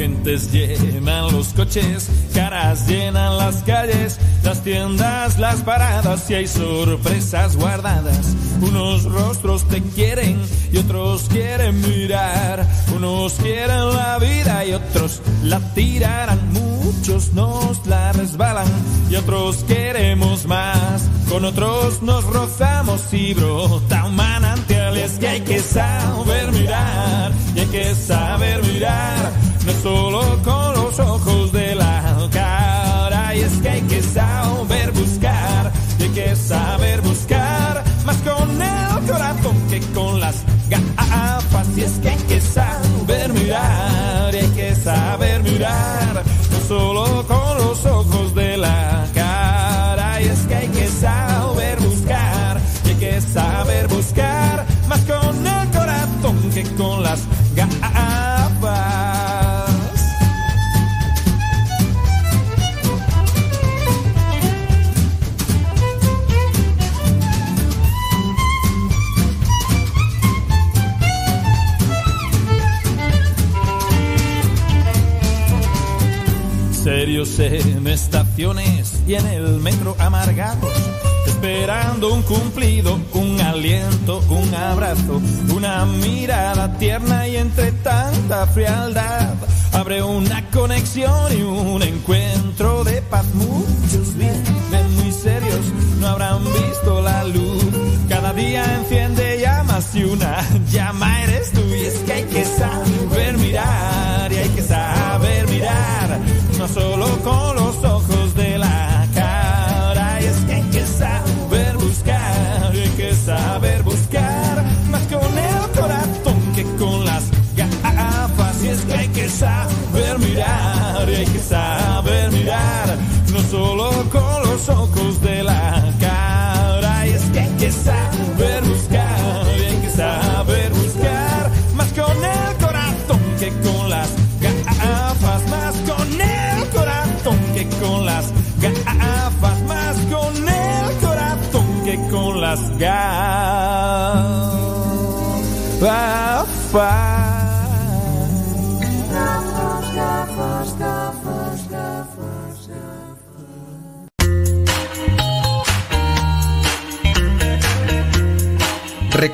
Gentes llenan los coches, caras llenan las calles, las tiendas, las paradas y hay sorpresas guardadas. Unos rostros te quieren y otros quieren mirar. Unos quieren la vida y otros la tirarán. Muchos nos la resbalan y otros queremos más. Con otros nos rozamos y brota un manantial. Es que hay que saber mirar y hay que saber mirar. No solo con los ojos de la cara. Y es que hay que saber buscar y hay que saber buscar. Más con el corazón que con las gafas. Y es que hay que saber mirar y hay que saber mirar. No solo con En estaciones y en el metro amargados, esperando un cumplido, un aliento, un abrazo, una mirada tierna y entre tanta frialdad abre una conexión y un encuentro de paz. Muchos viven muy serios, no habrán visto la luz. Cada día enciende llamas y una llama eres tú. Y es que hay que saber mirar y hay que saber mirar, no solo con los ojos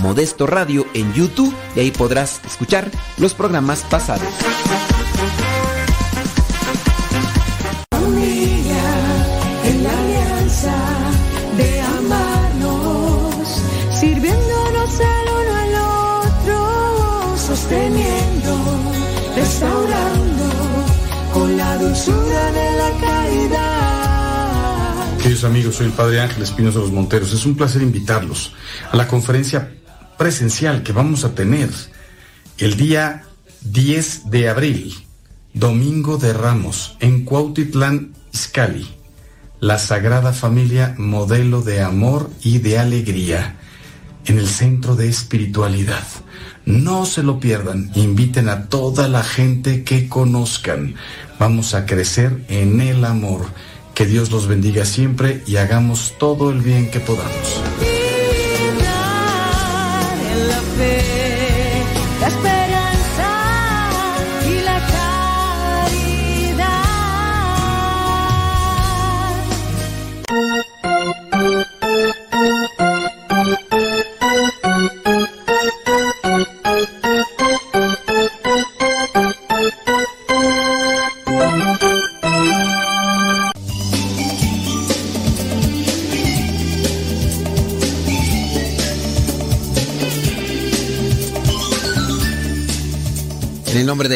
Modesto Radio en YouTube y ahí podrás escuchar los programas pasados. Familia en la alianza de amarnos, sirviéndonos el uno al otro, sosteniendo, restaurando con la dulzura de la caridad. Queridos amigos, soy el Padre Ángel Espinosa de los Monteros. Es un placer invitarlos a la conferencia presencial que vamos a tener el día 10 de abril, Domingo de Ramos, en Cuautitlán, Izcalli. La Sagrada Familia, modelo de amor y de alegría, en el centro de espiritualidad. No se lo pierdan, inviten a toda la gente que conozcan. Vamos a crecer en el amor. Que Dios los bendiga siempre y hagamos todo el bien que podamos. La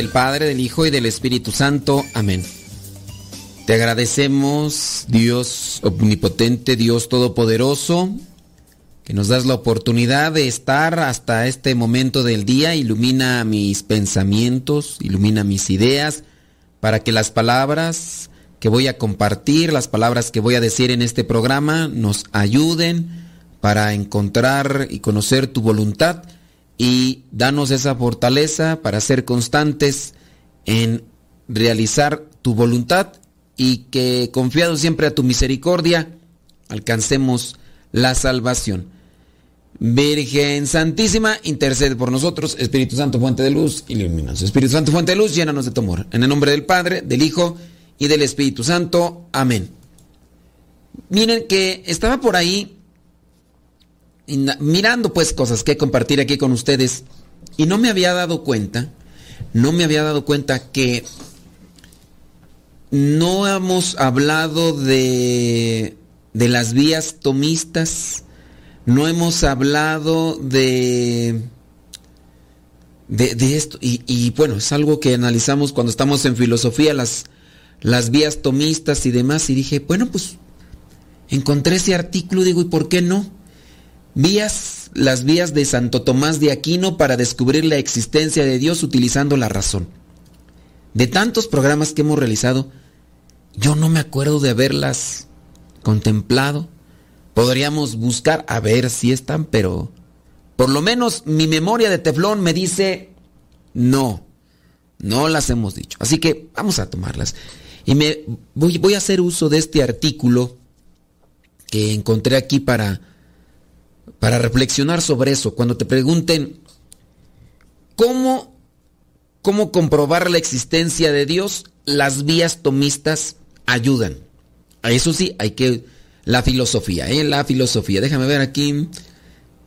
del Padre, del Hijo y del Espíritu Santo. Amén. Te agradecemos, Dios omnipotente, Dios todopoderoso, que nos das la oportunidad de estar hasta este momento del día. Ilumina mis pensamientos, ilumina mis ideas, para que las palabras que voy a compartir, las palabras que voy a decir en este programa, nos ayuden para encontrar y conocer tu voluntad y danos esa fortaleza para ser constantes en realizar tu voluntad y que confiado siempre a tu misericordia alcancemos la salvación. Virgen Santísima, intercede por nosotros. Espíritu Santo, fuente de luz, ilumínanos. Espíritu Santo, fuente de luz, llénanos de tu amor. En el nombre del Padre, del Hijo y del Espíritu Santo. Amén. Miren que estaba por ahí mirando pues cosas que compartir aquí con ustedes y no me había dado cuenta, no me había dado cuenta que no hemos hablado de, de las vías tomistas, no hemos hablado de, de, esto, y, y, bueno, es algo que analizamos cuando estamos en filosofía, las, las vías tomistas y demás, y dije, bueno, pues encontré ese artículo, digo, ¿y por qué no? Vías, las vías de Santo Tomás de Aquino para descubrir la existencia de Dios utilizando la razón. De tantos programas que hemos realizado, yo no me acuerdo de haberlas contemplado. Podríamos buscar a ver si están, pero por lo menos mi memoria de teflón me dice no, no las hemos dicho. Así que vamos a tomarlas. Y me voy, voy a hacer uso de este artículo que encontré aquí para para reflexionar sobre eso. Cuando te pregunten, ¿cómo, cómo comprobar la existencia de Dios? Las vías tomistas ayudan. A eso sí, hay que... La filosofía, ¿eh? La filosofía. Déjame ver aquí.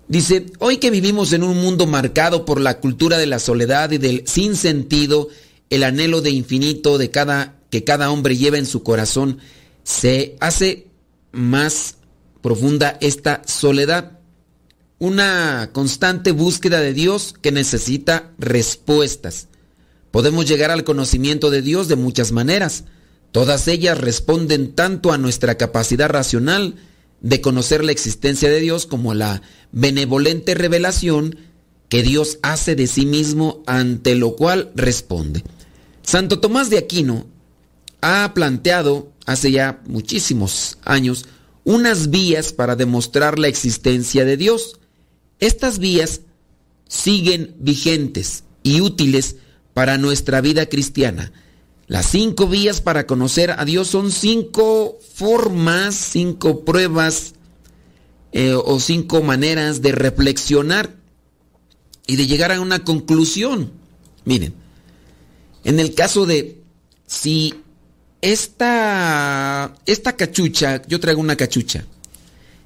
Dice, hoy que vivimos en un mundo marcado por la cultura de la soledad y del sinsentido, el anhelo de infinito de cada, que cada hombre lleva en su corazón, se hace más profunda esta soledad una constante búsqueda de Dios que necesita respuestas. Podemos llegar al conocimiento de Dios de muchas maneras. Todas ellas responden tanto a nuestra capacidad racional de conocer la existencia de Dios como a la benevolente revelación que Dios hace de sí mismo ante lo cual responde. Santo Tomás de Aquino ha planteado hace ya muchísimos años unas vías para demostrar la existencia de Dios. Estas vías siguen vigentes y útiles para nuestra vida cristiana. Las cinco vías para conocer a Dios son cinco formas, cinco pruebas eh, o cinco maneras de reflexionar y de llegar a una conclusión. Miren, en el caso de si esta, esta cachucha, yo traigo una cachucha,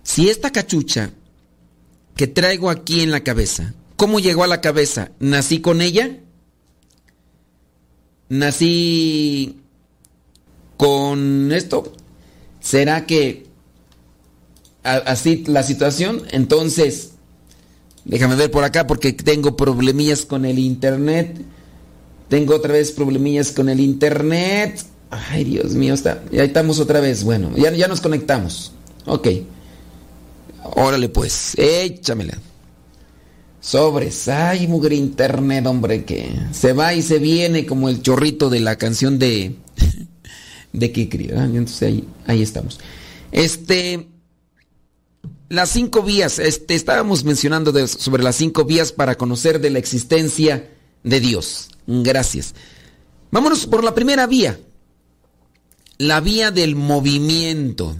si esta cachucha que traigo aquí en la cabeza. ¿Cómo llegó a la cabeza? ¿Nací con ella? ¿Nací con esto? ¿Será que así la situación? Entonces, déjame ver por acá porque tengo problemillas con el internet. Tengo otra vez problemillas con el internet. Ay, Dios mío, está. Ya estamos otra vez. Bueno, ya, ya nos conectamos. Ok. Órale pues, échamela. Sobres, ay, mugre internet, hombre, que se va y se viene como el chorrito de la canción de de Kikri. Entonces ahí, ahí estamos. Este, las cinco vías, este, estábamos mencionando sobre las cinco vías para conocer de la existencia de Dios. Gracias. Vámonos por la primera vía, la vía del movimiento.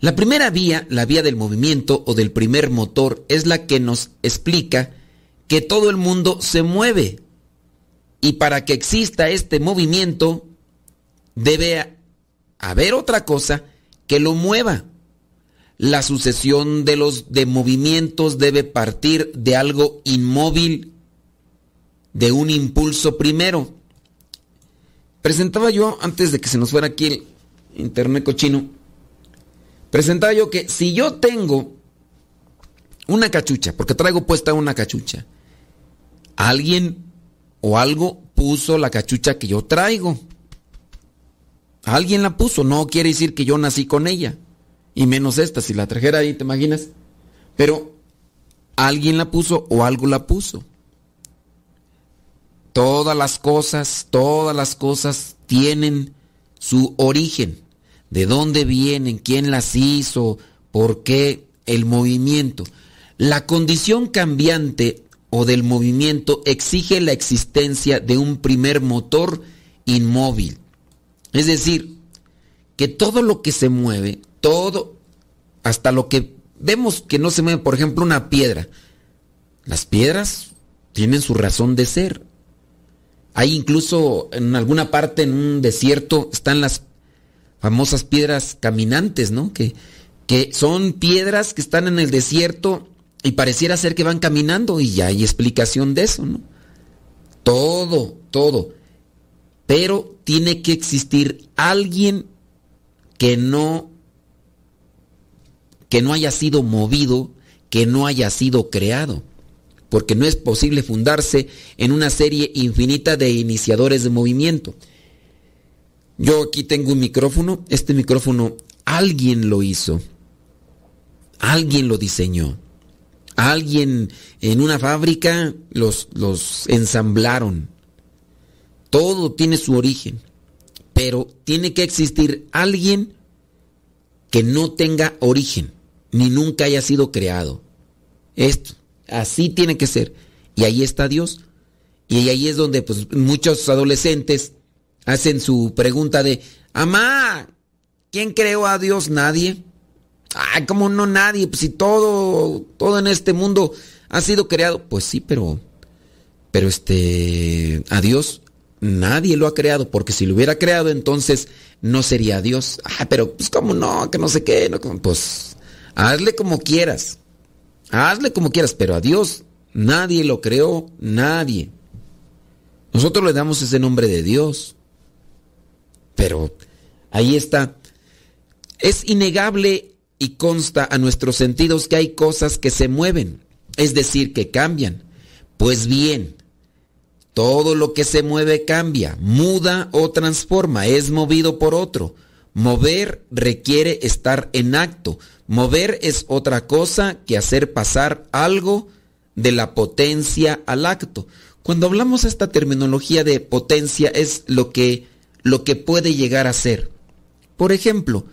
La primera vía, la vía del movimiento o del primer motor, es la que nos explica que todo el mundo se mueve. Y para que exista este movimiento, debe haber otra cosa que lo mueva. La sucesión de los de movimientos debe partir de algo inmóvil, de un impulso primero. Presentaba yo, antes de que se nos fuera aquí el internet cochino, presentaba yo que si yo tengo una cachucha, porque traigo puesta una cachucha, alguien o algo puso la cachucha que yo traigo. Alguien la puso, no quiere decir que yo nací con ella. Y menos esta, si la trajera ahí, ¿te imaginas? Pero alguien la puso o algo la puso. Todas las cosas, todas las cosas tienen su origen. ¿De dónde vienen? ¿Quién las hizo? ¿Por qué? El movimiento. La condición cambiante o del movimiento exige la existencia de un primer motor inmóvil. Es decir, que todo lo que se mueve, todo, hasta lo que vemos que no se mueve, por ejemplo, una piedra. Las piedras tienen su razón de ser. Hay incluso en alguna parte en un desierto están las famosas piedras caminantes, ¿no? Que, que son piedras que están en el desierto y pareciera ser que van caminando y ya hay explicación de eso, ¿no? Todo, todo. Pero tiene que existir alguien que no que no haya sido movido, que no haya sido creado, porque no es posible fundarse en una serie infinita de iniciadores de movimiento. Yo aquí tengo un micrófono, este micrófono alguien lo hizo, alguien lo diseñó. Alguien en una fábrica los, los ensamblaron. Todo tiene su origen. Pero tiene que existir alguien que no tenga origen, ni nunca haya sido creado. Esto, así tiene que ser. Y ahí está Dios. Y ahí es donde pues, muchos adolescentes hacen su pregunta de, Amá, ¿quién creó a Dios? Nadie. Ay, ¿cómo no nadie? Pues si todo, todo en este mundo ha sido creado. Pues sí, pero, pero este, a Dios nadie lo ha creado, porque si lo hubiera creado entonces no sería Dios. Ah, pero pues cómo no, que no sé qué, no, pues hazle como quieras. Hazle como quieras, pero a Dios nadie lo creó, nadie. Nosotros le damos ese nombre de Dios. Pero ahí está. Es innegable y consta a nuestros sentidos que hay cosas que se mueven, es decir, que cambian. Pues bien, todo lo que se mueve cambia, muda o transforma, es movido por otro. Mover requiere estar en acto. Mover es otra cosa que hacer pasar algo de la potencia al acto. Cuando hablamos esta terminología de potencia es lo que, lo que puede llegar a ser. Por ejemplo,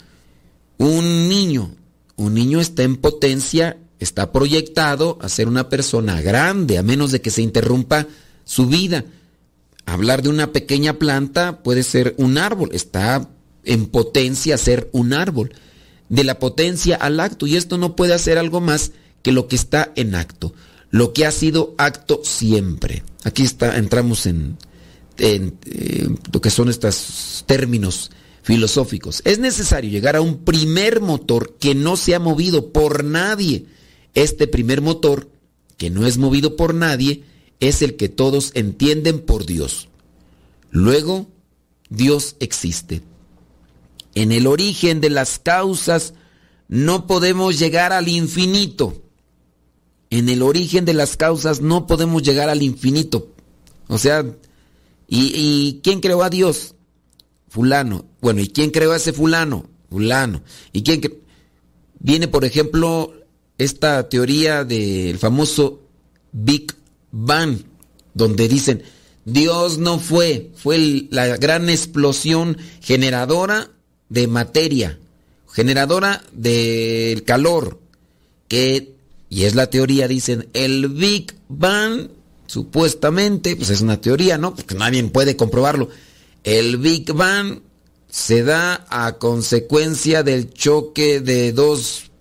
un niño, un niño está en potencia, está proyectado a ser una persona grande, a menos de que se interrumpa su vida. Hablar de una pequeña planta puede ser un árbol, está en potencia ser un árbol. De la potencia al acto, y esto no puede hacer algo más que lo que está en acto, lo que ha sido acto siempre. Aquí está, entramos en, lo que son estos términos filosóficos. Es necesario llegar a un primer motor que no se ha movido por nadie. Este primer motor, que no es movido por nadie, es el que todos entienden por Dios. Luego, Dios existe. En el origen de las causas no podemos llegar al infinito. En el origen de las causas no podemos llegar al infinito. O sea, ¿y, quién creó a Dios? fulano. Bueno, ¿y quién creó a ese fulano? Fulano. ¿Y quién Viene, por ejemplo, esta teoría del famoso Big Bang, donde dicen, Dios no fue, fue la gran explosión generadora de materia, generadora del calor, que, y es la teoría, dicen, el Big Bang, supuestamente, pues es una teoría, ¿no? Porque nadie puede comprobarlo el Big Bang se da a consecuencia del choque de dos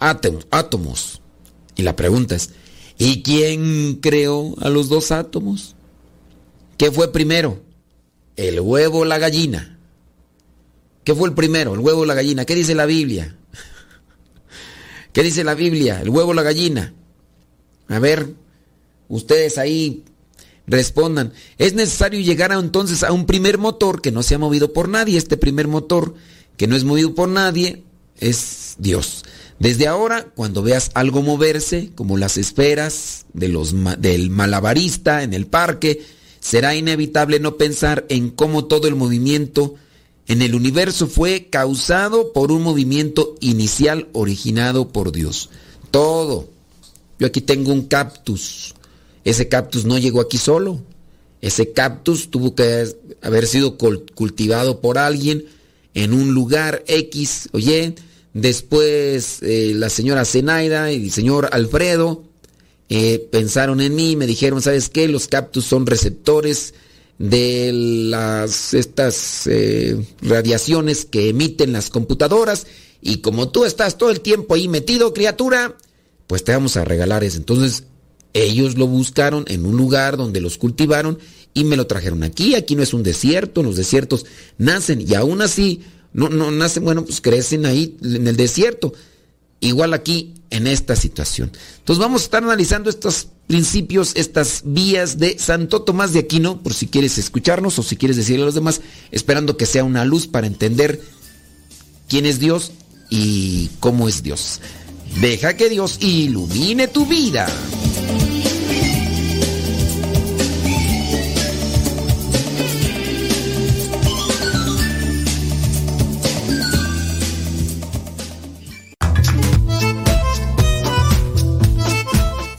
átomos. Y la pregunta es, ¿y quién creó a los dos átomos? ¿Qué fue primero? ¿El huevo o la gallina? ¿Qué fue el primero? ¿El huevo o la gallina? ¿Qué dice la Biblia? ¿Qué dice la Biblia? ¿El huevo o la gallina? A ver, ustedes ahí respondan. Es necesario llegar a, entonces a un primer motor que no se ha movido por nadie. Este primer motor que no es movido por nadie es Dios. Desde ahora, cuando veas algo moverse, como las esferas del malabarista en el parque, será inevitable no pensar en cómo todo el movimiento en el universo fue causado por un movimiento inicial originado por Dios. Todo. Yo aquí tengo un cactus. Ese cactus no llegó aquí solo. Ese cactus tuvo que haber sido cultivado por alguien en un lugar X. Oye, después eh, la señora Zenaida y el señor Alfredo eh, pensaron en mí, me dijeron, ¿sabes qué? Los cactus son receptores de las estas eh, radiaciones que emiten las computadoras y como tú estás todo el tiempo ahí metido, criatura, pues te vamos a regalar eso. Entonces, ellos lo buscaron en un lugar donde los cultivaron y me lo trajeron aquí. Aquí no es un desierto, los desiertos nacen y aún así no, no nacen, bueno, pues crecen ahí en el desierto. Igual aquí en esta situación. Entonces vamos a estar analizando estos principios, estas vías de Santo Tomás de Aquino, por si quieres escucharnos o si quieres decirle a los demás, esperando que sea una luz para entender quién es Dios y cómo es Dios. Deja que Dios ilumine tu vida.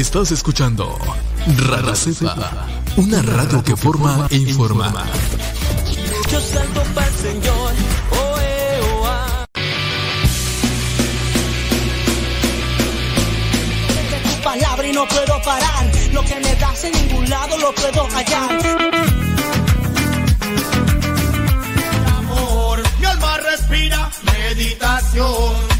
Estás escuchando Radio Cepa, una radio que forma e informa. Yo salto para el Señor, tu palabra y no puedo parar. Lo que me das en ningún lado lo puedo hallar. Amor, mi alma respira meditación.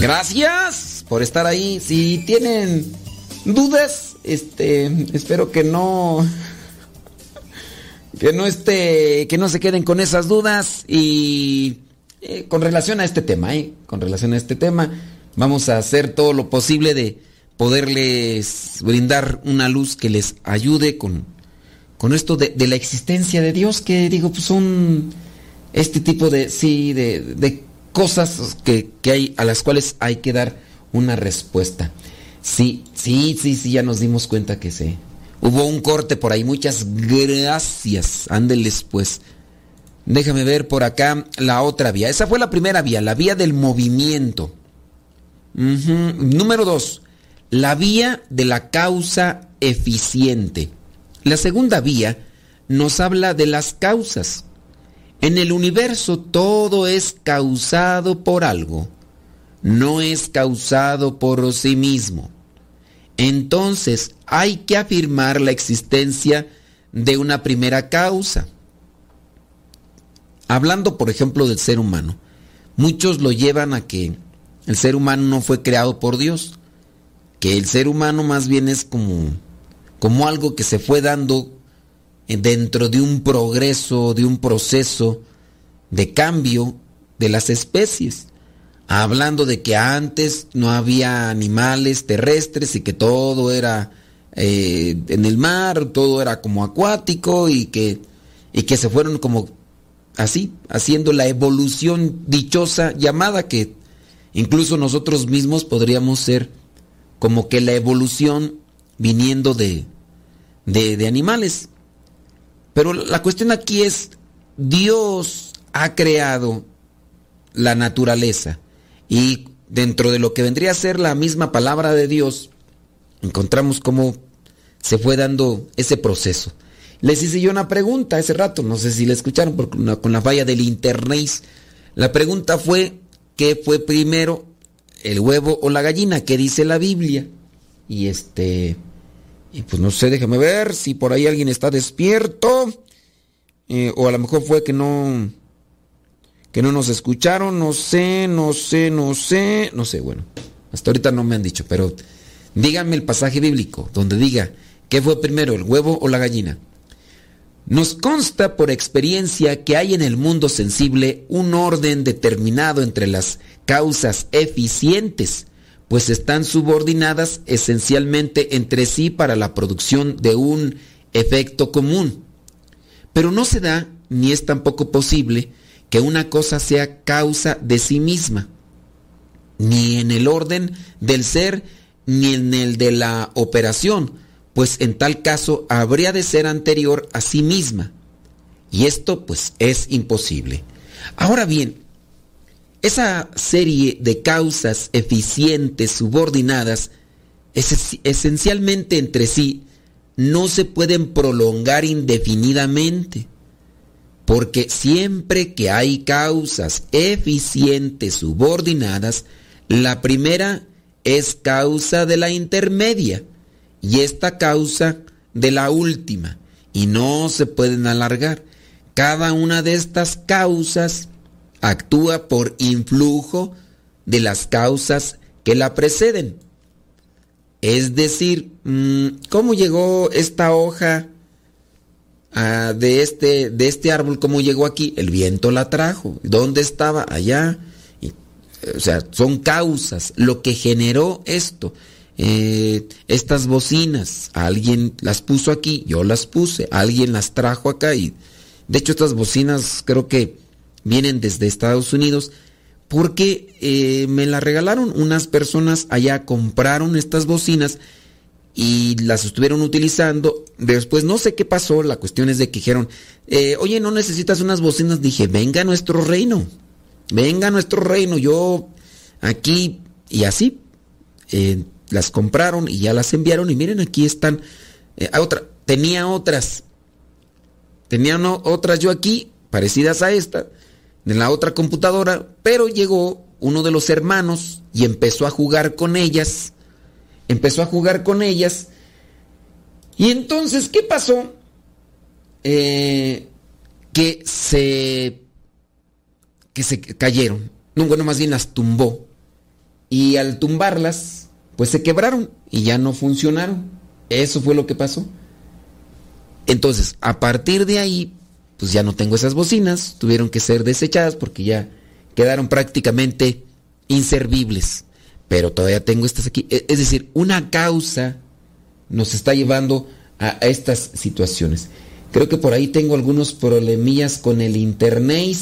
Gracias por estar ahí. Si tienen dudas, este, espero que no que no esté que no se queden con esas dudas y eh, con relación a este tema, ¿eh? con relación a este tema, vamos a hacer todo lo posible de poderles brindar una luz que les ayude con, con esto de, la existencia de Dios, que digo, pues son este tipo de, sí, de, de cosas que, hay a las cuales hay que dar una respuesta. Sí, sí, sí, sí, ya nos dimos cuenta que sí. Hubo un corte por ahí. Muchas gracias. Ándeles pues. Déjame ver por acá la otra vía. Esa fue la primera vía, la vía del movimiento. Número dos, la vía de la causa eficiente. La segunda vía nos habla de las causas. En el universo todo es causado por algo, no es causado por sí mismo. Entonces hay que afirmar la existencia de una primera causa. Hablando, por ejemplo, del ser humano, muchos lo llevan a que el ser humano no fue creado por Dios, que el ser humano más bien es como, como algo que se fue dando dentro de un progreso, de un proceso de cambio de las especies. Hablando de que antes no había animales terrestres y que todo era eh, en el mar, todo era como acuático y que, y que se fueron como así, haciendo la evolución dichosa llamada que incluso nosotros mismos podríamos ser como que la evolución viniendo de, de, de animales. Pero la cuestión aquí es, Dios ha creado la naturaleza y dentro de lo que vendría a ser la misma palabra de Dios, encontramos cómo se fue dando ese proceso. Les hice yo una pregunta hace rato, no sé si la escucharon con la falla del internet. La pregunta fue, ¿qué fue primero, el huevo o la gallina? ¿Qué dice la Biblia? Y este, y pues no sé, déjame ver si por ahí alguien está despierto. Eh, o a lo mejor fue que no, que no nos escucharon, no sé, no sé, no sé, no sé, bueno, hasta ahorita no me han dicho, pero díganme el pasaje bíblico donde diga, ¿qué fue primero, el huevo o la gallina? Nos consta por experiencia que hay en el mundo sensible un orden determinado entre las causas eficientes, pues están subordinadas esencialmente entre sí para la producción de un efecto común. Pero no se da, ni es tampoco posible, que una cosa sea causa de sí misma, ni en el orden del ser, ni en el de la operación, pues en tal caso habría de ser anterior a sí misma. Y esto pues es imposible. Ahora bien, esa serie de causas eficientes subordinadas, es esencialmente entre sí, no se pueden prolongar indefinidamente porque siempre que hay causas eficientes subordinadas, la primera es causa de la intermedia y esta causa de la última, y no se pueden alargar. Cada una de estas causas actúa por influjo de las causas que la preceden. Es decir, mm, ¿cómo llegó esta hoja Ah, de, este, de este árbol, ¿cómo llegó aquí? El viento la trajo. ¿Dónde estaba? Allá. o sea, son causas. Lo que generó esto. Eh, estas bocinas, alguien las puso aquí, yo las puse, alguien las trajo acá y de hecho estas bocinas creo que vienen desde Estados Unidos porque eh, me las regalaron unas personas allá, compraron estas bocinas y las estuvieron utilizando. Después no sé qué pasó, la cuestión es de que dijeron, eh, oye, no necesitas unas bocinas. Dije, venga a nuestro reino, venga a nuestro reino, yo aquí y así. Eh, las compraron y ya las enviaron y miren, aquí están. Otra, tenía otras, tenía otras yo aquí, parecidas a esta, en la otra computadora, pero llegó uno de los hermanos y empezó a jugar con ellas empezó a jugar con ellas. Y entonces, ¿qué pasó? Eh, que se que se cayeron. No, bueno, más bien las tumbó. Y al tumbarlas, pues se quebraron y ya no funcionaron. Eso fue lo que pasó. Entonces, a partir de ahí, pues ya no tengo esas bocinas, tuvieron que ser desechadas porque ya quedaron prácticamente inservibles pero todavía tengo estas aquí. E, es decir, una causa nos está llevando a, estas situaciones. Creo que por ahí tengo algunos problemillas con el internet.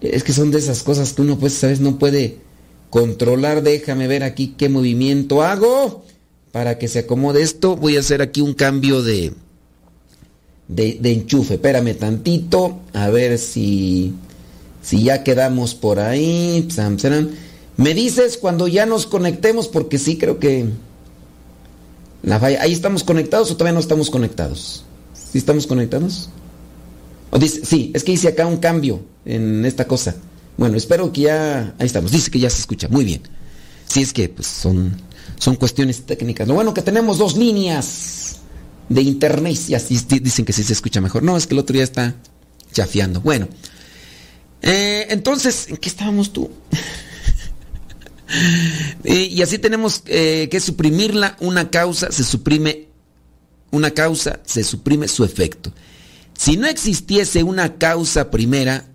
Es que son de esas cosas que uno, pues, sabes, no puede controlar. Déjame ver aquí qué movimiento hago para que se acomode esto. Voy a hacer aquí un cambio de, de, enchufe. Espérame tantito, a ver si, si ya quedamos por ahí. Me dices cuando ya nos conectemos, porque sí creo que. ¿Ahí estamos conectados o todavía no estamos conectados? ¿Sí estamos conectados? O dice, sí, es que hice acá un cambio en esta cosa. Bueno, espero que ya. Ahí estamos. Dice que ya se escucha. Muy bien. Sí, es que pues son, son cuestiones técnicas. Lo bueno que tenemos dos líneas de internet. Y así dicen que sí se escucha mejor. No, es que el otro día está chafiando. Bueno. Eh, entonces, ¿en qué estábamos tú? y, así tenemos eh, que suprimirla, una causa se suprime, una causa se suprime su efecto. Si no existiese una causa primera,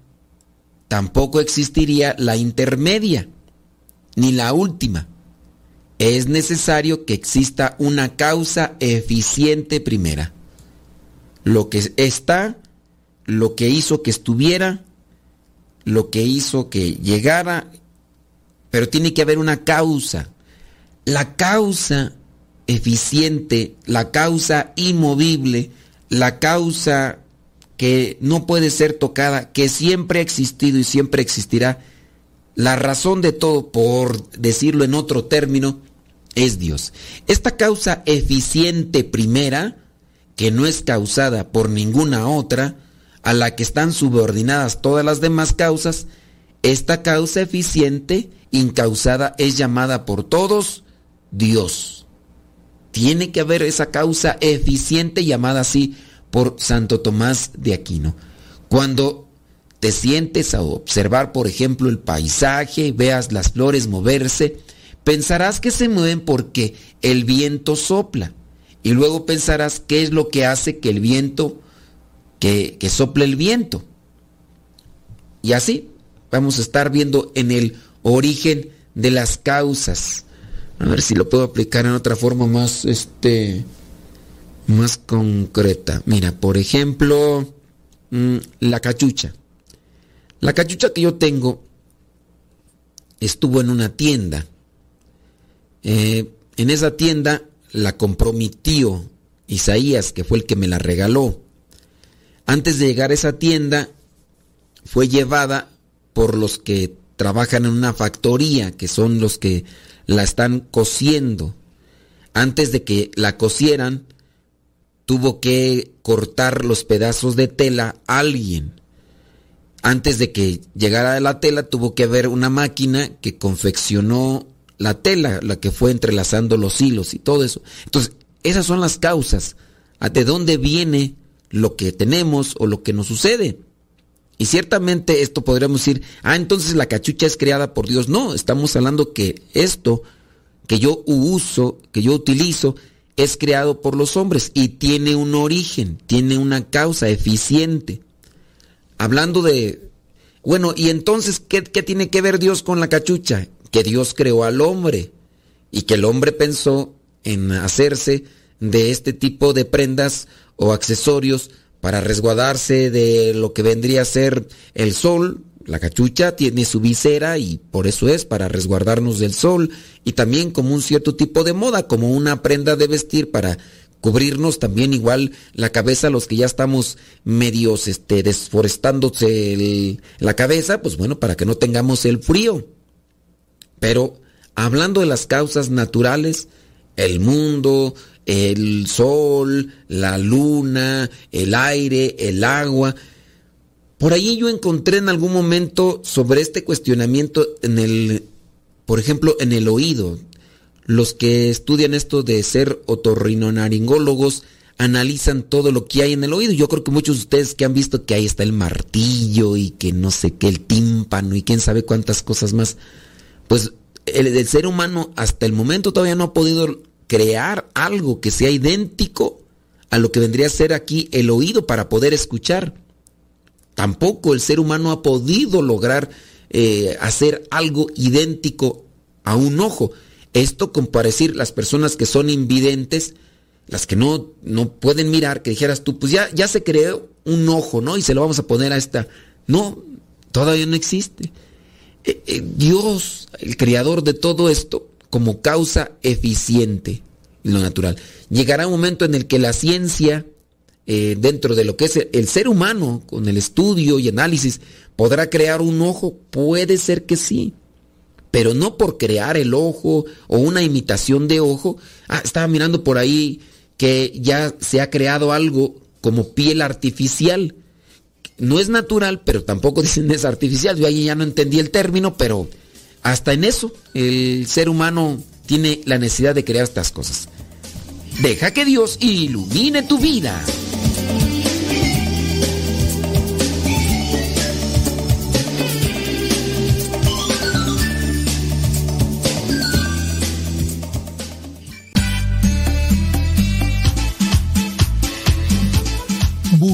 tampoco existiría la intermedia, ni la última. Es necesario que exista una causa eficiente primera. Lo que está lo que hizo que estuviera, lo que hizo que llegara, pero tiene que haber una causa. La causa eficiente, la causa inmovible, la causa que no puede ser tocada, que siempre ha existido y siempre existirá, la razón de todo, por decirlo en otro término, es Dios. Esta causa eficiente primera, que no es causada por ninguna otra, a la que están subordinadas todas las demás causas, esta causa eficiente, incausada, es llamada por todos Dios. Tiene que haber esa causa eficiente llamada así por Santo Tomás de Aquino. Cuando te sientes a observar, por ejemplo, el paisaje, veas las flores moverse, pensarás que se mueven porque el viento sopla. Y luego pensarás qué es lo que hace que el viento, que, que sople el viento. Y así vamos a estar viendo en el origen de las causas. A ver si lo puedo aplicar en otra forma más, este, más concreta. Mira, por ejemplo, mm, la cachucha. La cachucha que yo tengo estuvo en una tienda. Eh, en esa tienda la compró mi tío Isaías, que fue el que me la regaló. Antes de llegar a esa tienda, fue llevada por los que trabajan en una factoría, que son los que la están cosiendo. Antes de que la cosieran, tuvo que cortar los pedazos de tela alguien. Antes de que llegara la tela, tuvo que haber una máquina que confeccionó la tela, la que fue entrelazando los hilos y todo eso. Entonces, esas son las causas. ¿De dónde viene lo que tenemos o lo que nos sucede? Y ciertamente esto podríamos decir, ah, entonces la cachucha es creada por Dios. No, estamos hablando que esto que yo uso, que yo utilizo, es creado por los hombres y tiene un origen, tiene una causa eficiente. Hablando de, bueno, y entonces, ¿qué, qué tiene que ver Dios con la cachucha? Que Dios creó al hombre y que el hombre pensó en hacerse de este tipo de prendas o accesorios para resguardarse de lo que vendría a ser el sol. La cachucha tiene su visera y por eso es para resguardarnos del sol y también como un cierto tipo de moda, como una prenda de vestir para cubrirnos también igual la cabeza, los que ya estamos medios este, desforestándose la cabeza, pues bueno, para que no tengamos el frío. Pero hablando de las causas naturales, el mundo, el sol, la luna, el aire, el agua. Por ahí yo encontré en algún momento sobre este cuestionamiento en el, por ejemplo, en el oído. Los que estudian esto de ser otorrinolaringólogos analizan todo lo que hay en el oído. Yo creo que muchos de ustedes que han visto que ahí está el martillo y que no sé qué, el tímpano y quién sabe cuántas cosas más. Pues el, ser humano hasta el momento todavía no ha podido crear algo que sea idéntico a lo que vendría a ser aquí el oído para poder escuchar. Tampoco el ser humano ha podido lograr eh, hacer algo idéntico a un ojo. Esto como para decir las personas que son invidentes, las que no, no pueden mirar, que dijeras tú, pues ya, ya se creó un ojo, ¿no? Y se lo vamos a poner a esta. No, todavía no existe. Eh, eh, Dios, el creador de todo esto, como causa eficiente en lo natural. Llegará un momento en el que la ciencia, eh, dentro de lo que es el ser humano, con el estudio y análisis, podrá crear un ojo. Puede ser que sí, pero no por crear el ojo o una imitación de ojo. Ah, estaba mirando por ahí que ya se ha creado algo como piel artificial. No es natural, pero tampoco dicen es artificial. Yo ahí ya no entendí el término, pero hasta en eso el ser humano tiene la necesidad de crear estas cosas. Deja que Dios ilumine tu vida.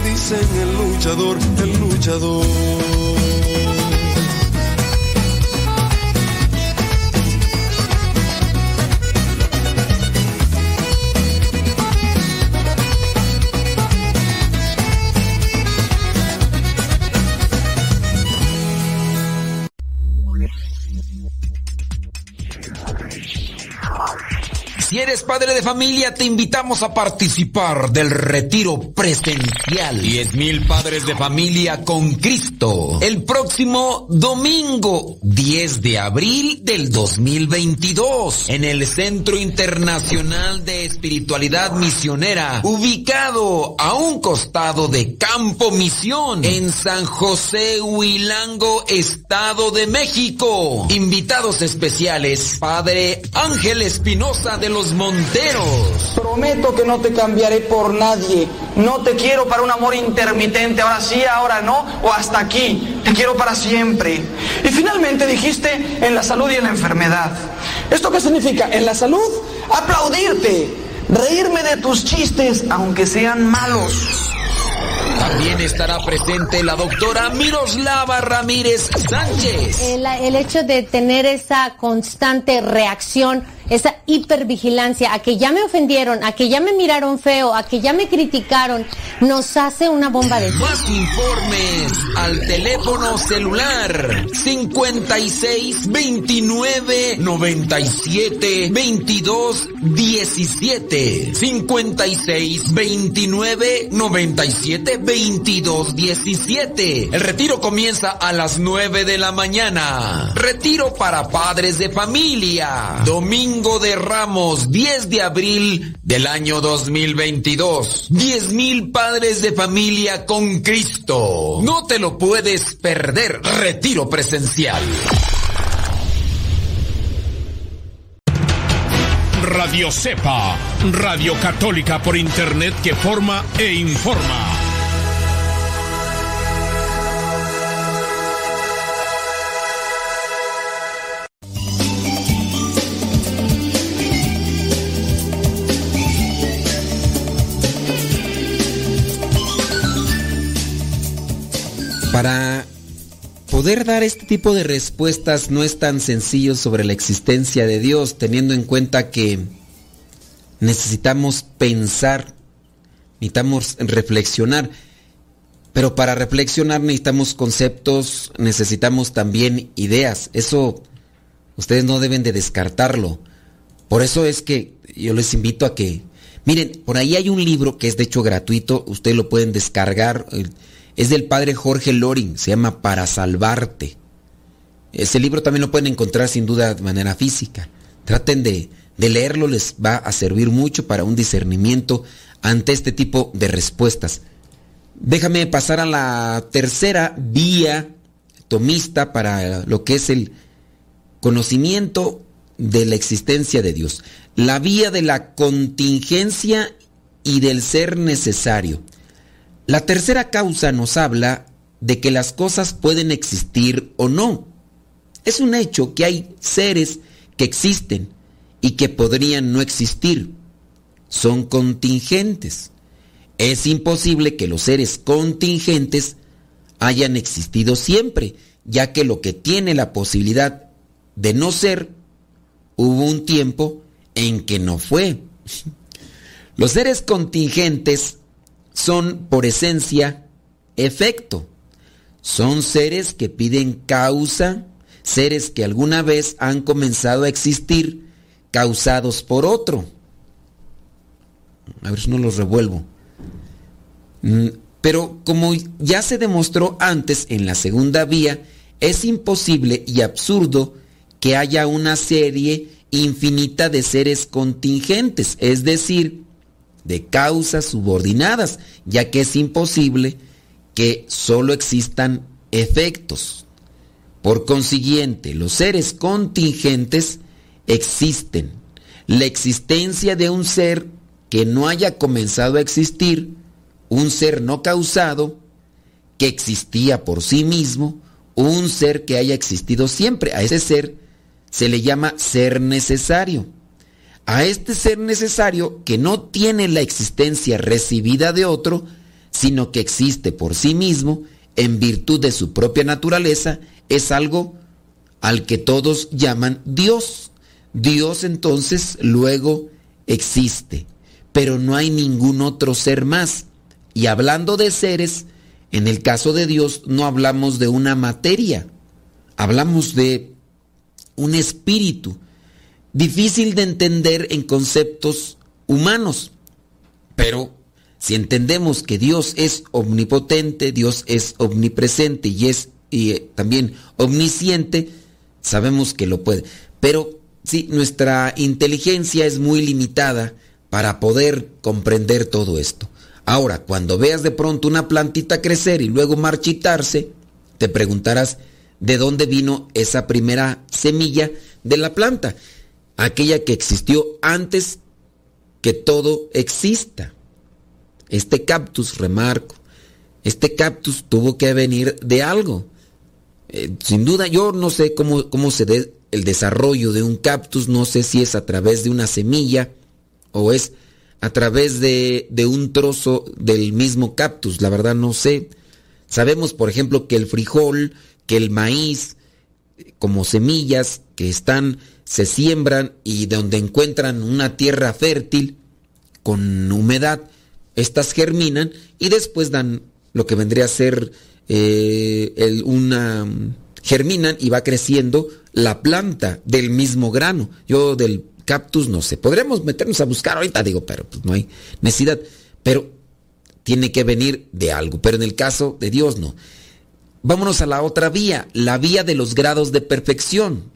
dicen el luchador, el luchador. Si eres padre de familia, te invitamos a participar del retiro presencial. 10 mil padres de familia con Cristo. El próximo domingo, 10 de abril del 2022, en el Centro Internacional de Espiritualidad Misionera, ubicado a un costado de Campo Misión, en San José Huilango, Estado de México. Invitados especiales, Padre Ángel Espinosa de los Monteros. Prometo que no te cambiaré por nadie. No te quiero para un amor intermitente, ahora sí, ahora no, o hasta aquí. Te quiero para siempre. Y finalmente dijiste en la salud y en la enfermedad. ¿Esto qué significa? En la salud, aplaudirte, reírme de tus chistes, aunque sean malos. También estará presente la doctora Miroslava Ramírez Sánchez. El, el hecho de tener esa constante reacción esa hipervigilancia a que ya me ofendieron, a que ya me miraron feo, a que ya me criticaron, nos hace una bomba de... Más informes al teléfono celular 56 29 97 22 17 56 29 97 22 17 El retiro comienza a las 9 de la mañana. Retiro para padres de familia. Domingo de Ramos, 10 de abril del año 2022. 10 mil padres de familia con Cristo. No te lo puedes perder. Retiro presencial. Radio Cepa, Radio Católica por Internet que forma e informa. Para poder dar este tipo de respuestas no es tan sencillo sobre la existencia de Dios, teniendo en cuenta que necesitamos pensar, necesitamos reflexionar. Pero para reflexionar necesitamos conceptos, necesitamos también ideas. Eso ustedes no deben de descartarlo. Por eso es que yo les invito a que, miren, por ahí hay un libro que es de hecho gratuito, ustedes lo pueden descargar. Es del padre Jorge Loring, se llama Para Salvarte. Ese libro también lo pueden encontrar sin duda de manera física. Traten de, de leerlo, les va a servir mucho para un discernimiento ante este tipo de respuestas. Déjame pasar a la tercera vía tomista para lo que es el conocimiento de la existencia de Dios. La vía de la contingencia y del ser necesario. La tercera causa nos habla de que las cosas pueden existir o no. Es un hecho que hay seres que existen y que podrían no existir. son contingentes. Es imposible que los seres contingentes hayan existido siempre, ya que lo que tiene la posibilidad de no ser, hubo un tiempo en que no fue. Los seres contingentes son por esencia efecto. Son seres que piden causa, seres que alguna vez han comenzado a existir causados por otro. A ver si no los revuelvo. Mm, pero como ya se demostró antes en la segunda vía, es imposible y absurdo que haya una serie infinita de seres contingentes, es decir, de causas subordinadas, ya que es imposible que solo existan efectos. Por consiguiente, los seres contingentes existen. La existencia de un ser que no haya comenzado a existir, un ser no causado, que existía por sí mismo, un ser que haya existido siempre. A ese ser se le llama ser necesario. A este ser necesario que no tiene la existencia recibida de otro, sino que existe por sí mismo, en virtud de su propia naturaleza, es algo al que todos llaman Dios. Dios entonces luego existe, pero no hay ningún otro ser más. Y hablando de seres, en el caso de Dios no hablamos de una materia, hablamos de un espíritu, difícil de entender en conceptos humanos, pero si entendemos que Dios es omnipotente, Dios es omnipresente y es eh, también omnisciente, sabemos que lo puede. Pero sí, nuestra inteligencia es muy limitada para poder comprender todo esto. Ahora, cuando veas de pronto una plantita crecer y luego marchitarse, te preguntarás de dónde vino esa primera semilla de la planta, aquella que existió antes que todo exista. Este cactus, remarco, este cactus tuvo que venir de algo. Eh, sin duda, yo no sé cómo, cómo se dé el desarrollo de un cactus, no sé si es a través de una semilla o es a través de, de un trozo del mismo cactus, la verdad no sé. Sabemos, por ejemplo, que el frijol, que el maíz, como semillas que están, se siembran y donde encuentran una tierra fértil con humedad, estas germinan y después dan lo que vendría a ser eh, una germinan y va creciendo la planta del mismo grano. Yo del cactus no sé. Podríamos meternos a buscar ahorita, digo, pero pues no hay necesidad. Pero tiene que venir de algo. Pero en el caso de Dios no. Vámonos a la otra vía, la vía de los grados de perfección.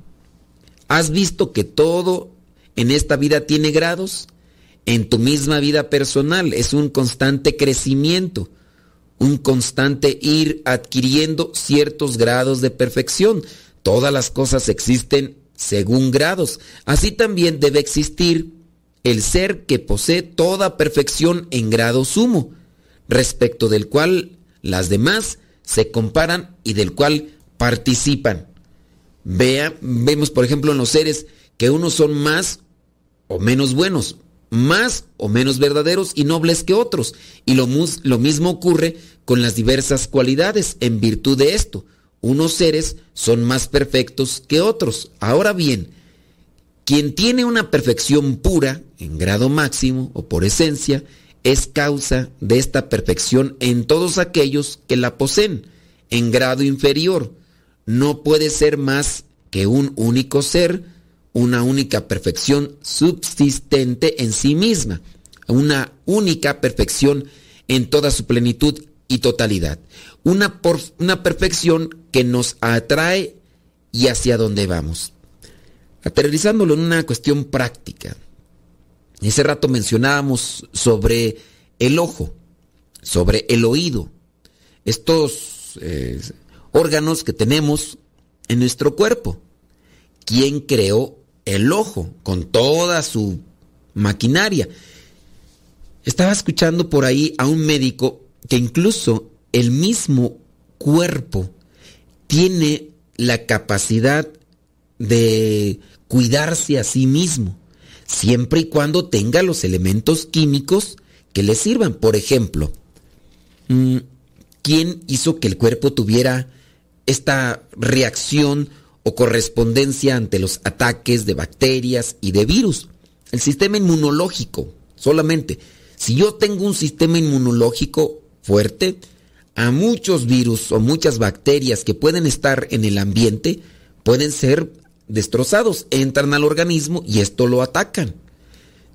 ¿Has visto que todo en esta vida tiene grados? En tu misma vida personal es un constante crecimiento, un constante ir adquiriendo ciertos grados de perfección. Todas las cosas existen según grados. Así también debe existir el ser que posee toda perfección en grado sumo, respecto del cual las demás se comparan y del cual participan. Vea, vemos por ejemplo en los seres que unos son más o menos buenos, más o menos verdaderos y nobles que otros. Y lo, lo mismo ocurre con las diversas cualidades en virtud de esto. Unos seres son más perfectos que otros. Ahora bien, quien tiene una perfección pura, en grado máximo o por esencia, es causa de esta perfección en todos aquellos que la poseen en grado inferior. No puede ser más que un único ser, una única perfección subsistente en sí misma, una única perfección en toda su plenitud y totalidad. Una, por, una perfección que nos atrae y hacia dónde vamos. Aterrizándolo en una cuestión práctica. Ese rato mencionábamos sobre el ojo, sobre el oído, estos eh, órganos que tenemos en nuestro cuerpo. ¿Quién creó el ojo con toda su maquinaria? Estaba escuchando por ahí a un médico que incluso el mismo cuerpo tiene la capacidad de cuidarse a sí mismo. Siempre y cuando tenga los elementos químicos que le sirvan. Por ejemplo, mm, ¿quién hizo que el cuerpo tuviera esta reacción o correspondencia ante los ataques de bacterias y de virus? El sistema inmunológico, solamente. Si yo tengo un sistema inmunológico fuerte, a muchos virus o muchas bacterias que pueden estar en el ambiente pueden ser destrozados, entran al organismo y esto lo atacan.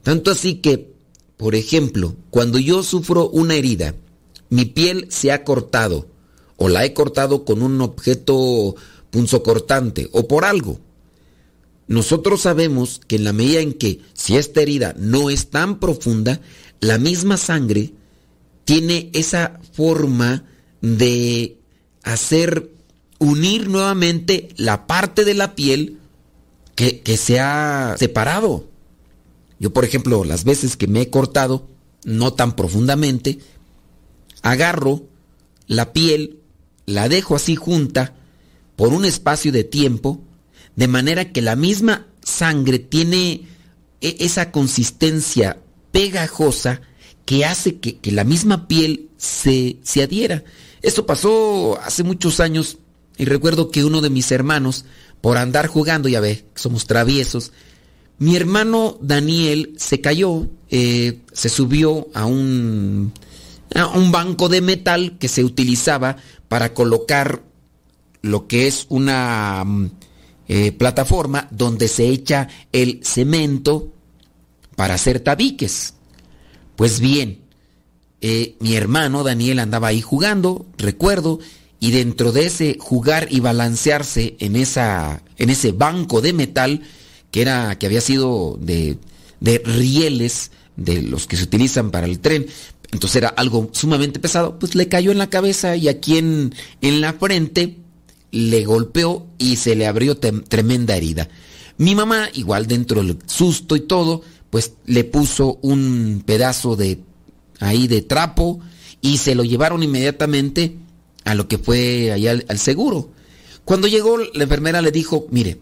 Tanto así que, por ejemplo, cuando yo sufro una herida, mi piel se ha cortado o la he cortado con un objeto punzocortante o por algo. Nosotros sabemos que en la medida en que si esta herida no es tan profunda, la misma sangre tiene esa forma de hacer unir nuevamente la parte de la piel que, se ha separado. Yo, por ejemplo, las veces que me he cortado, no tan profundamente, agarro la piel, la dejo así junta por un espacio de tiempo, de manera que la misma sangre tiene e, esa consistencia pegajosa que hace que, que la misma piel se, se adhiera. Esto pasó hace muchos años y recuerdo que uno de mis hermanos, por andar jugando, ya ve, somos traviesos, mi hermano Daniel se cayó, eh, se subió a un, a un banco de metal que se utilizaba para colocar lo que es una mm, eh, plataforma donde se echa el cemento para hacer tabiques. Pues bien, eh, mi hermano Daniel andaba ahí jugando, recuerdo, y dentro de ese jugar y balancearse en, esa, en ese banco de metal, que, era, que había sido de, de rieles, de los que se utilizan para el tren, entonces era algo sumamente pesado, pues le cayó en la cabeza y aquí en, en la frente le golpeó y se le abrió tremenda herida. Mi mamá, igual dentro del susto y todo, pues le puso un pedazo de ahí de trapo y se lo llevaron inmediatamente a lo que fue allá al, seguro. Cuando llegó la enfermera le dijo, mire,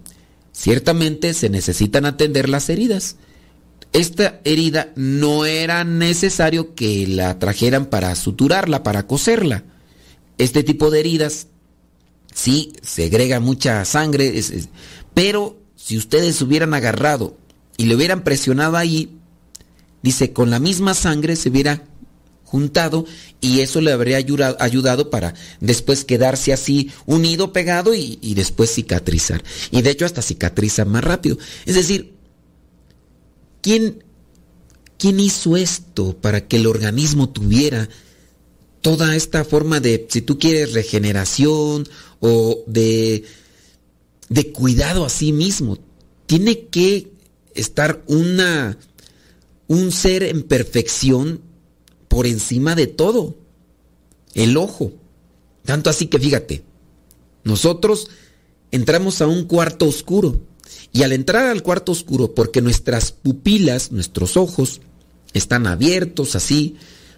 ciertamente se necesitan atender las heridas. Esta herida no era necesario que la trajeran para suturarla, para coserla. Este tipo de heridas sí segrega mucha sangre, pero si ustedes hubieran agarrado y le hubieran presionado ahí, dice, con la misma sangre se hubiera juntado y eso le habría ayudado para después quedarse así unido, pegado y, después cicatrizar. Y de hecho hasta cicatriza más rápido. Es decir, ¿quién, ¿quién hizo esto para que el organismo tuviera toda esta forma de, si tú quieres, regeneración o de, de cuidado a sí mismo? Tiene que estar una un ser en perfección por encima de todo. El ojo. Tanto así que fíjate, nosotros entramos a un cuarto oscuro y al entrar al cuarto oscuro, porque nuestras pupilas, nuestros ojos, están abiertos así,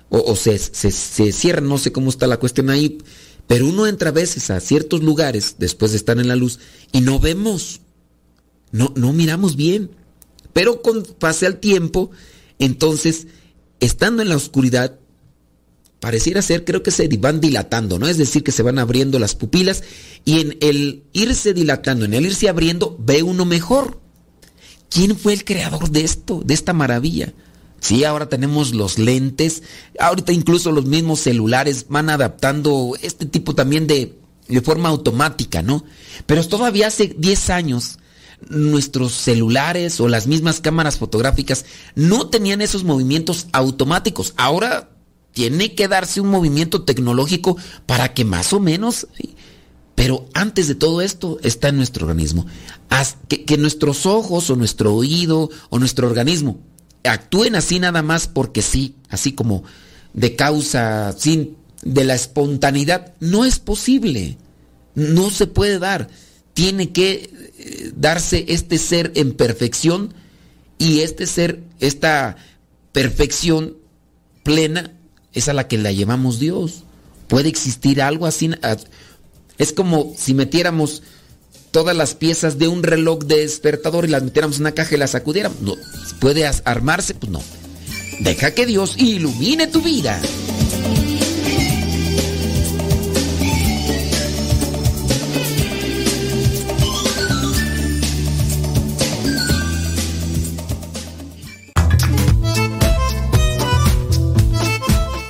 o, se, se, se, cierran, no sé cómo está la cuestión ahí, pero uno entra a veces a ciertos lugares después de estar en la luz y no vemos, no, no miramos bien. Pero con pase al tiempo entonces, estando en la oscuridad, pareciera ser, creo que se van dilatando, ¿no? Es decir, que se van abriendo las pupilas y en el irse dilatando, en el irse abriendo, ve uno mejor. ¿Quién fue el creador de esto, de esta maravilla? Sí, ahora tenemos los lentes, ahorita incluso los mismos celulares van adaptando este tipo también de, de forma automática, ¿no? Pero todavía hace 10 años nuestros celulares o las mismas cámaras fotográficas no tenían esos movimientos automáticos. Ahora tiene que darse un movimiento tecnológico para que más o menos... Pero antes de todo esto está en nuestro organismo. Que, que nuestros ojos o nuestro oído o nuestro organismo actúen así nada más porque sí, así como de causa, sin, de la espontaneidad, no es posible. No se puede dar tiene que eh, darse este ser en perfección y este ser, esta perfección plena es a la que la llamamos Dios. Puede existir algo así. Es como si metiéramos todas las piezas de un reloj de despertador y las metiéramos en una caja y las sacudiéramos. No, ¿Puede armarse? Pues no. Deja que Dios ilumine tu vida.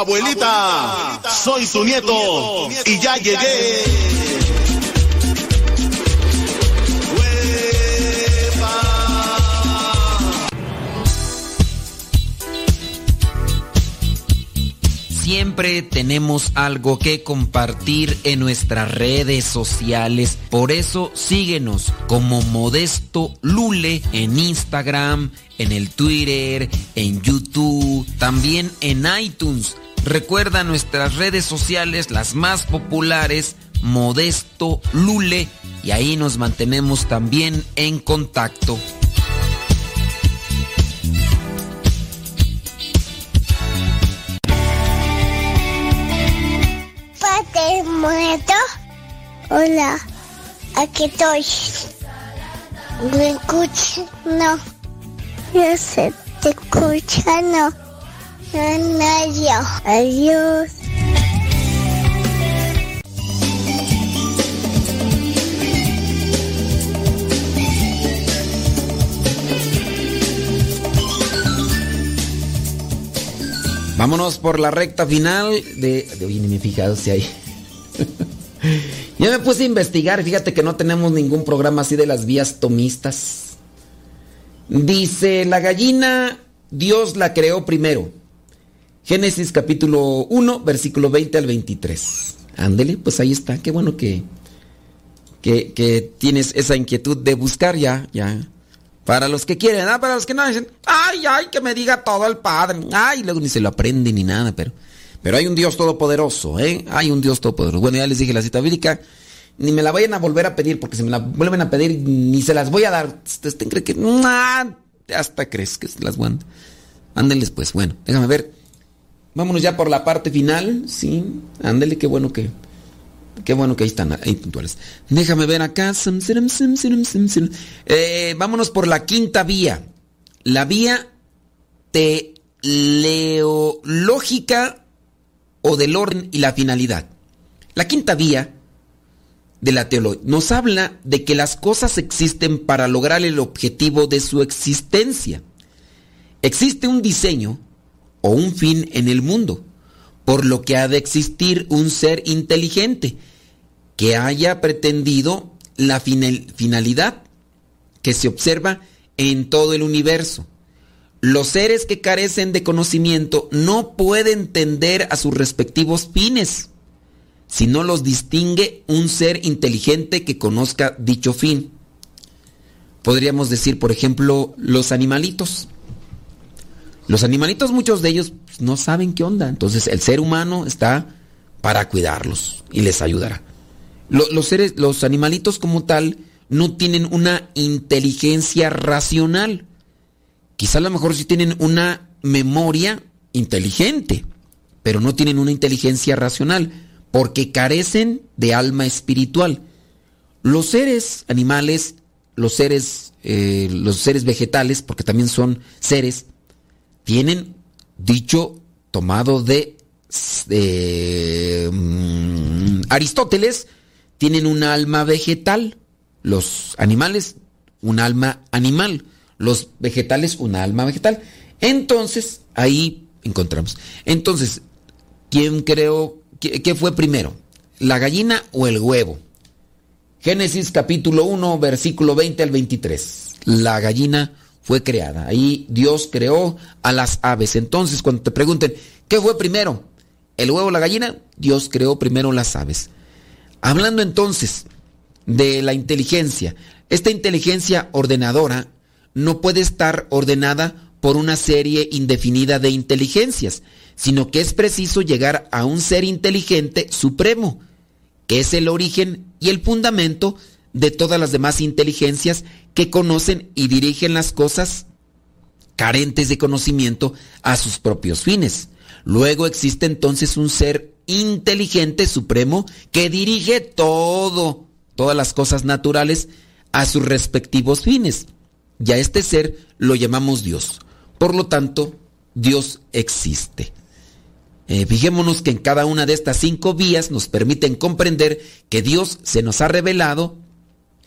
Abuelita, soy su nieto y ya llegué. Siempre tenemos algo que compartir en nuestras redes sociales. Por eso síguenos como Modesto Lule en Instagram, en el Twitter, en YouTube, también en iTunes. Recuerda nuestras redes sociales, las más populares, Modesto Lule, y ahí nos mantenemos también en contacto. Padre muerto. Hola, aquí estoy. ¿Me escuchas? No. Yo sé, te escucha, no. Adiós. Adiós. Vámonos por la recta final de. de oye, ni me he fijado si hay. ya me puse a investigar. Fíjate que no tenemos ningún programa así de las vías tomistas. Dice: La gallina, Dios la creó primero. Génesis capítulo 1, versículo 20 al 23. Ándele, pues ahí está. Qué bueno que, que, que tienes esa inquietud de buscar ya, ya. Para los que quieren, ¿ah? para los que no dicen, ay, ay, que me diga todo el Padre. Ay, luego ni se lo aprende ni nada, pero, pero hay un Dios todopoderoso, ¿eh? Hay un Dios todopoderoso. Bueno, ya les dije la cita bíblica, ni me la vayan a volver a pedir, porque si me la vuelven a pedir, ni se las voy a dar. Ustedes creen que, hasta crees que se las van. Ándenles pues, bueno, déjame ver. Vámonos ya por la parte final, sí. Ándele, qué bueno que. Qué bueno que ahí están ahí puntuales. Déjame ver acá. Eh, vámonos por la quinta vía. La vía teleológica o del orden y la finalidad. La quinta vía de la teología nos habla de que las cosas existen para lograr el objetivo de su existencia. Existe un diseño o un fin en el mundo, por lo que ha de existir un ser inteligente que haya pretendido la finalidad que se observa en todo el universo. Los seres que carecen de conocimiento no pueden tender a sus respectivos fines, si no los distingue un ser inteligente que conozca dicho fin. Podríamos decir, por ejemplo, los animalitos. Los animalitos, muchos de ellos pues, no saben qué onda. Entonces el ser humano está para cuidarlos y les ayudará. Los, seres, los animalitos como tal no tienen una inteligencia racional. Quizá a lo mejor sí tienen una memoria inteligente, pero no tienen una inteligencia racional, porque carecen de alma espiritual. Los seres animales, los seres, eh, los seres vegetales, porque también son seres, tienen dicho tomado de, mm, Aristóteles, tienen un alma vegetal, los animales un alma animal, los vegetales un alma vegetal. Entonces, ahí encontramos. Entonces, ¿quién creó, qué, qué fue primero? ¿La gallina o el huevo? Génesis capítulo 1, versículo 20 al 23. La gallina fue creada. Ahí Dios creó a las aves. Entonces, cuando te pregunten, ¿qué fue primero? el huevo o la gallina? Dios creó primero las aves. Hablando entonces de la inteligencia, esta inteligencia ordenadora no puede estar ordenada por una serie indefinida de inteligencias, sino que es preciso llegar a un ser inteligente supremo, que es el origen y el fundamento de todas las demás inteligencias que conocen y dirigen las cosas carentes de conocimiento a sus propios fines. Luego existe entonces un ser inteligente supremo que dirige todo, todas las cosas naturales a sus respectivos fines. Y a este ser lo llamamos Dios. Por lo tanto, Dios existe. Eh, fijémonos que en cada una de estas cinco vías nos permiten comprender que Dios se nos ha revelado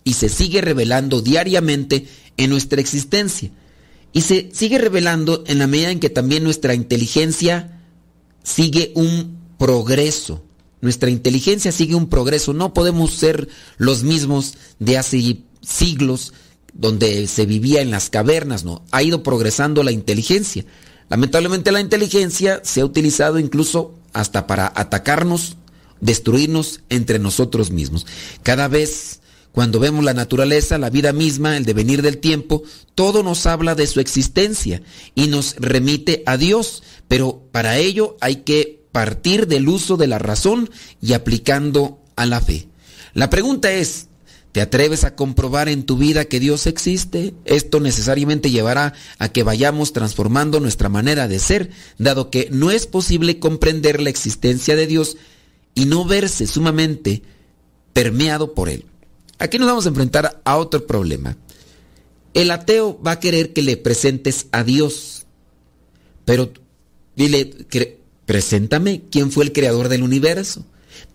y se sigue revelando diariamente en nuestra existencia. Y se sigue revelando en la medida en que también nuestra inteligencia sigue un progreso. Nuestra inteligencia sigue un progreso. No podemos ser los mismos de hace siglos donde se vivía en las cavernas, no. Ha ido progresando la inteligencia. Lamentablemente la inteligencia se ha utilizado incluso hasta para atacarnos, destruirnos entre nosotros mismos. Cada vez cuando vemos la naturaleza, la vida misma, el devenir del tiempo, todo nos habla de su existencia y nos remite a Dios, pero para ello hay que partir del uso de la razón y aplicando a la fe. La pregunta es, ¿te atreves a comprobar en tu vida que Dios existe? Esto necesariamente llevará a que vayamos transformando nuestra manera de ser, dado que no es posible comprender la existencia de Dios y no verse sumamente permeado por Él. Aquí nos vamos a enfrentar a otro problema. El ateo va a querer que le presentes a Dios, pero dile, preséntame quién fue el creador del universo,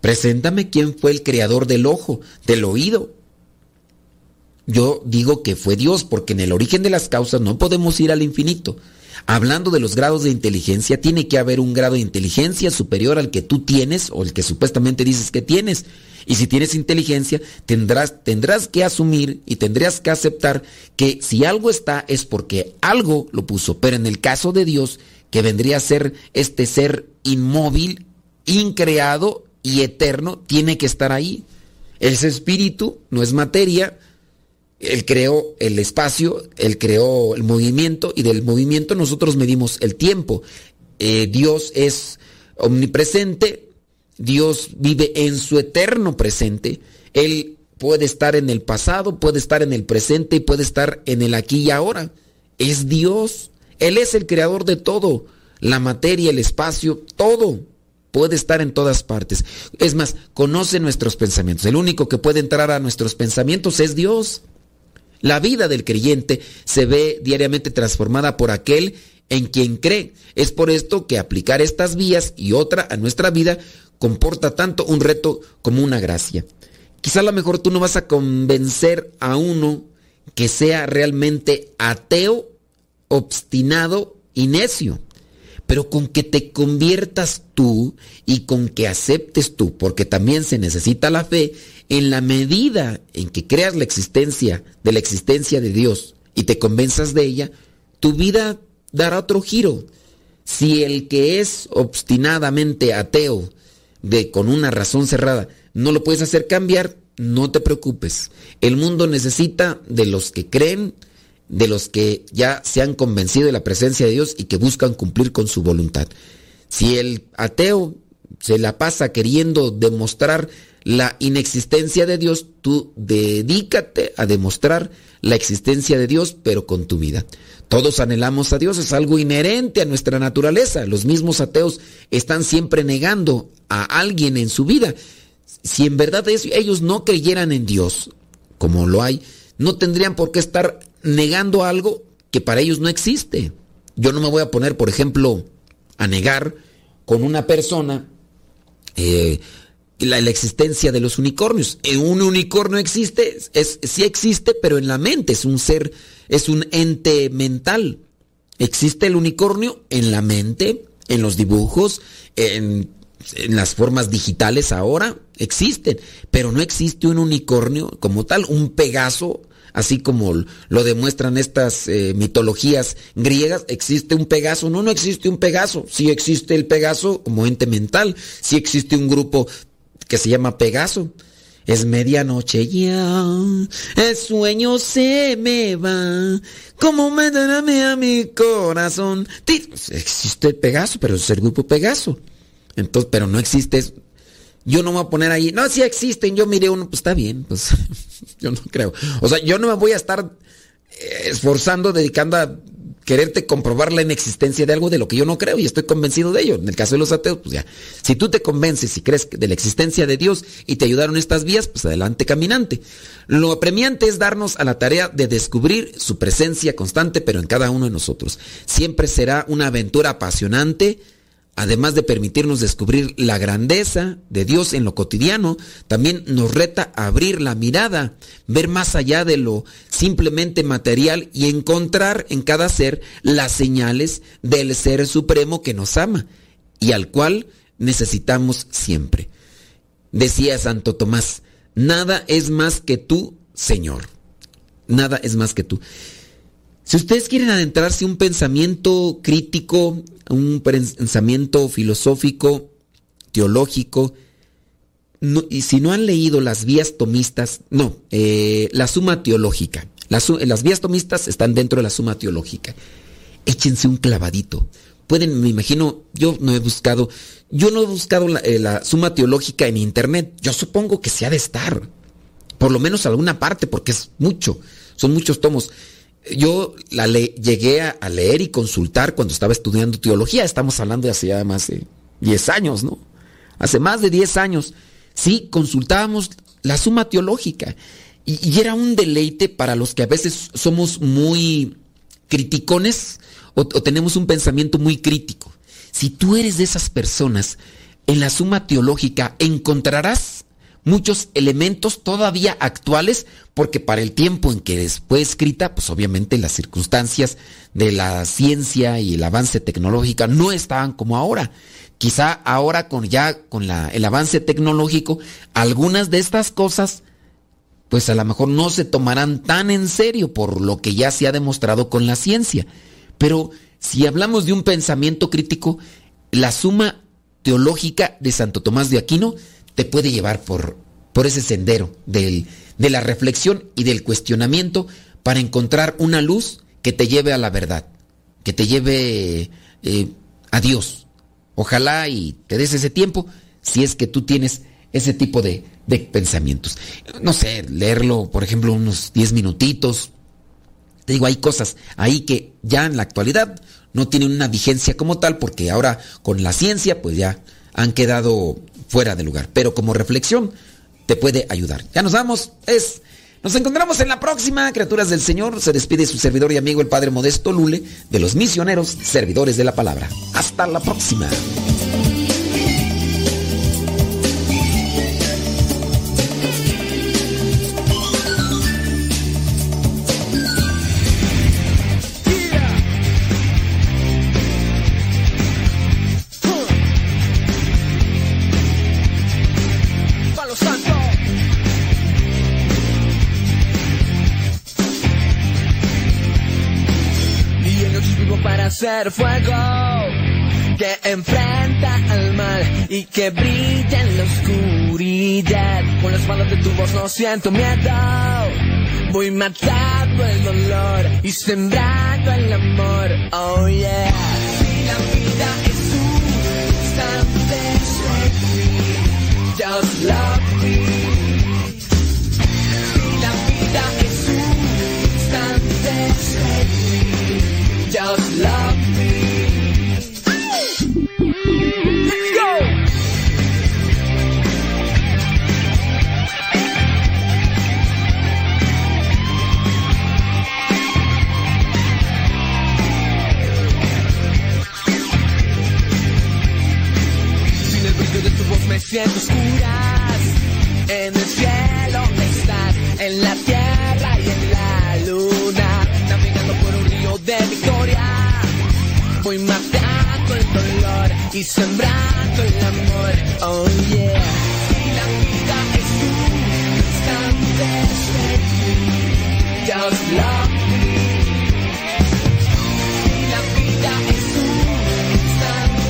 preséntame quién fue el creador del ojo, del oído. Yo digo que fue Dios porque en el origen de las causas no podemos ir al infinito. Hablando de los grados de inteligencia, tiene que haber un grado de inteligencia superior al que tú tienes o el que supuestamente dices que tienes. Y si tienes inteligencia, tendrás, tendrás que asumir y tendrás que aceptar que si algo está es porque algo lo puso. Pero en el caso de Dios, que vendría a ser este ser inmóvil, increado y eterno, tiene que estar ahí. Ese espíritu, no es materia. Él creó el espacio, él creó el movimiento y del movimiento nosotros medimos el tiempo. Eh, Dios es omnipresente, Dios vive en su eterno presente. Él puede estar en el pasado, puede estar en el presente y puede estar en el aquí y ahora. Es Dios. Él es el creador de todo. La materia, el espacio, todo. Puede estar en todas partes. Es más, conoce nuestros pensamientos. El único que puede entrar a nuestros pensamientos es Dios. La vida del creyente se ve diariamente transformada por aquel en quien cree. Es por esto que aplicar estas vías y otra a nuestra vida comporta tanto un reto como una gracia. Quizá a lo mejor tú no vas a convencer a uno que sea realmente ateo, obstinado y necio. Pero con que te conviertas tú y con que aceptes tú, porque también se necesita la fe, en la medida en que creas la existencia de la existencia de Dios y te convenzas de ella, tu vida dará otro giro. Si el que es obstinadamente ateo de con una razón cerrada no lo puedes hacer cambiar, no te preocupes. El mundo necesita de los que creen, de los que ya se han convencido de la presencia de Dios y que buscan cumplir con su voluntad. Si el ateo se la pasa queriendo demostrar la inexistencia de Dios, tú dedícate a demostrar la existencia de Dios, pero con tu vida. Todos anhelamos a Dios, es algo inherente a nuestra naturaleza. Los mismos ateos están siempre negando a alguien en su vida. Si en verdad ellos no creyeran en Dios, como lo hay, no tendrían por qué estar negando algo que para ellos no existe. Yo no me voy a poner, por ejemplo, a negar con una persona eh, la, existencia de los unicornios. Un unicornio existe, es, sí existe, pero en la mente, es un ser es un ente mental. Existe el unicornio en la mente, en los dibujos, en, las formas digitales ahora, existen, pero no existe un unicornio como tal, un Pegaso así como lo demuestran estas eh, mitologías griegas, existe un Pegaso. No, no existe un Pegaso. Sí existe el Pegaso como ente mental. Sí existe un grupo que se llama Pegaso. Es medianoche ya, el sueño se me va, como me a mi corazón. Existe el Pegaso, pero es el grupo Pegaso. Entonces, pero no existe yo no me voy a poner ahí, no, si existen, yo miré uno, pues está bien, pues yo no creo. O sea, yo no me voy a estar eh, esforzando, dedicando a quererte comprobar la inexistencia de algo de lo que yo no creo y estoy convencido de ello. En el caso de los ateos, pues ya, si tú te convences y crees de la existencia de Dios y te ayudaron estas vías, pues adelante caminante. Lo apremiante es darnos a la tarea de descubrir su presencia constante, pero en cada uno de nosotros. Siempre será una aventura apasionante, además de permitirnos descubrir la grandeza de Dios en lo cotidiano, también nos reta abrir la mirada, ver más allá de lo simplemente material y encontrar en cada ser las señales del Ser Supremo que nos ama y al cual necesitamos siempre. Decía Santo Tomás, nada es más que tú, Señor. Nada es más que tú. Si ustedes quieren adentrarse un pensamiento crítico, un pensamiento filosófico, teológico, y si no han leído las vías tomistas, no, eh, la suma teológica. Las, vías tomistas están dentro de la suma teológica. Échense un clavadito. Pueden, me imagino, yo no he buscado, yo no he buscado la, eh, la suma teológica en internet. Yo supongo que se ha de estar. Por lo menos alguna parte, porque es mucho. Son muchos tomos yo la llegué a, leer y consultar cuando estaba estudiando teología. Estamos hablando de hace ya más de 10 años, ¿no? Hace más de 10 años. Sí, consultábamos la suma teológica. Y, era un deleite para los que a veces somos muy criticones o tenemos un pensamiento muy crítico. Si tú eres de esas personas, en la suma teológica encontrarás muchos elementos todavía actuales, porque para el tiempo en que fue escrita, pues obviamente las circunstancias de la ciencia y el avance tecnológico no estaban como ahora. Quizá ahora con ya con la, el avance tecnológico, algunas de estas cosas, pues a lo mejor no se tomarán tan en serio por lo que ya se ha demostrado con la ciencia. Pero si hablamos de un pensamiento crítico, la suma teológica de Santo Tomás de Aquino te puede llevar por, por ese sendero de la reflexión y del cuestionamiento para encontrar una luz que te lleve a la verdad, que te lleve eh, a Dios. Ojalá y te des ese tiempo si es que tú tienes ese tipo de, de pensamientos. No sé, leerlo, por ejemplo, unos 10 minutitos. Te digo, hay cosas ahí que ya en la actualidad no tienen una vigencia como tal, porque ahora con la ciencia, pues ya han quedado fuera de lugar. Pero como reflexión te puede ayudar. Ya nos vamos. Es. Nos encontramos en la próxima, criaturas del Señor. Se despide su servidor y amigo el Padre Modesto Lule de los misioneros servidores de la palabra. Hasta la próxima. Ser fuego que enfrenta al mal y que brilla en la oscuridad. Con las manos de tu voz no siento miedo. Voy matando el dolor y sembrando el amor. Oh yeah. Si la vida es un instante, just love me. Siento oscuras. En el cielo estás, en la tierra y en la luna, navegando por un río de victoria. Voy matando el dolor y sembrando el amor. Oh yeah.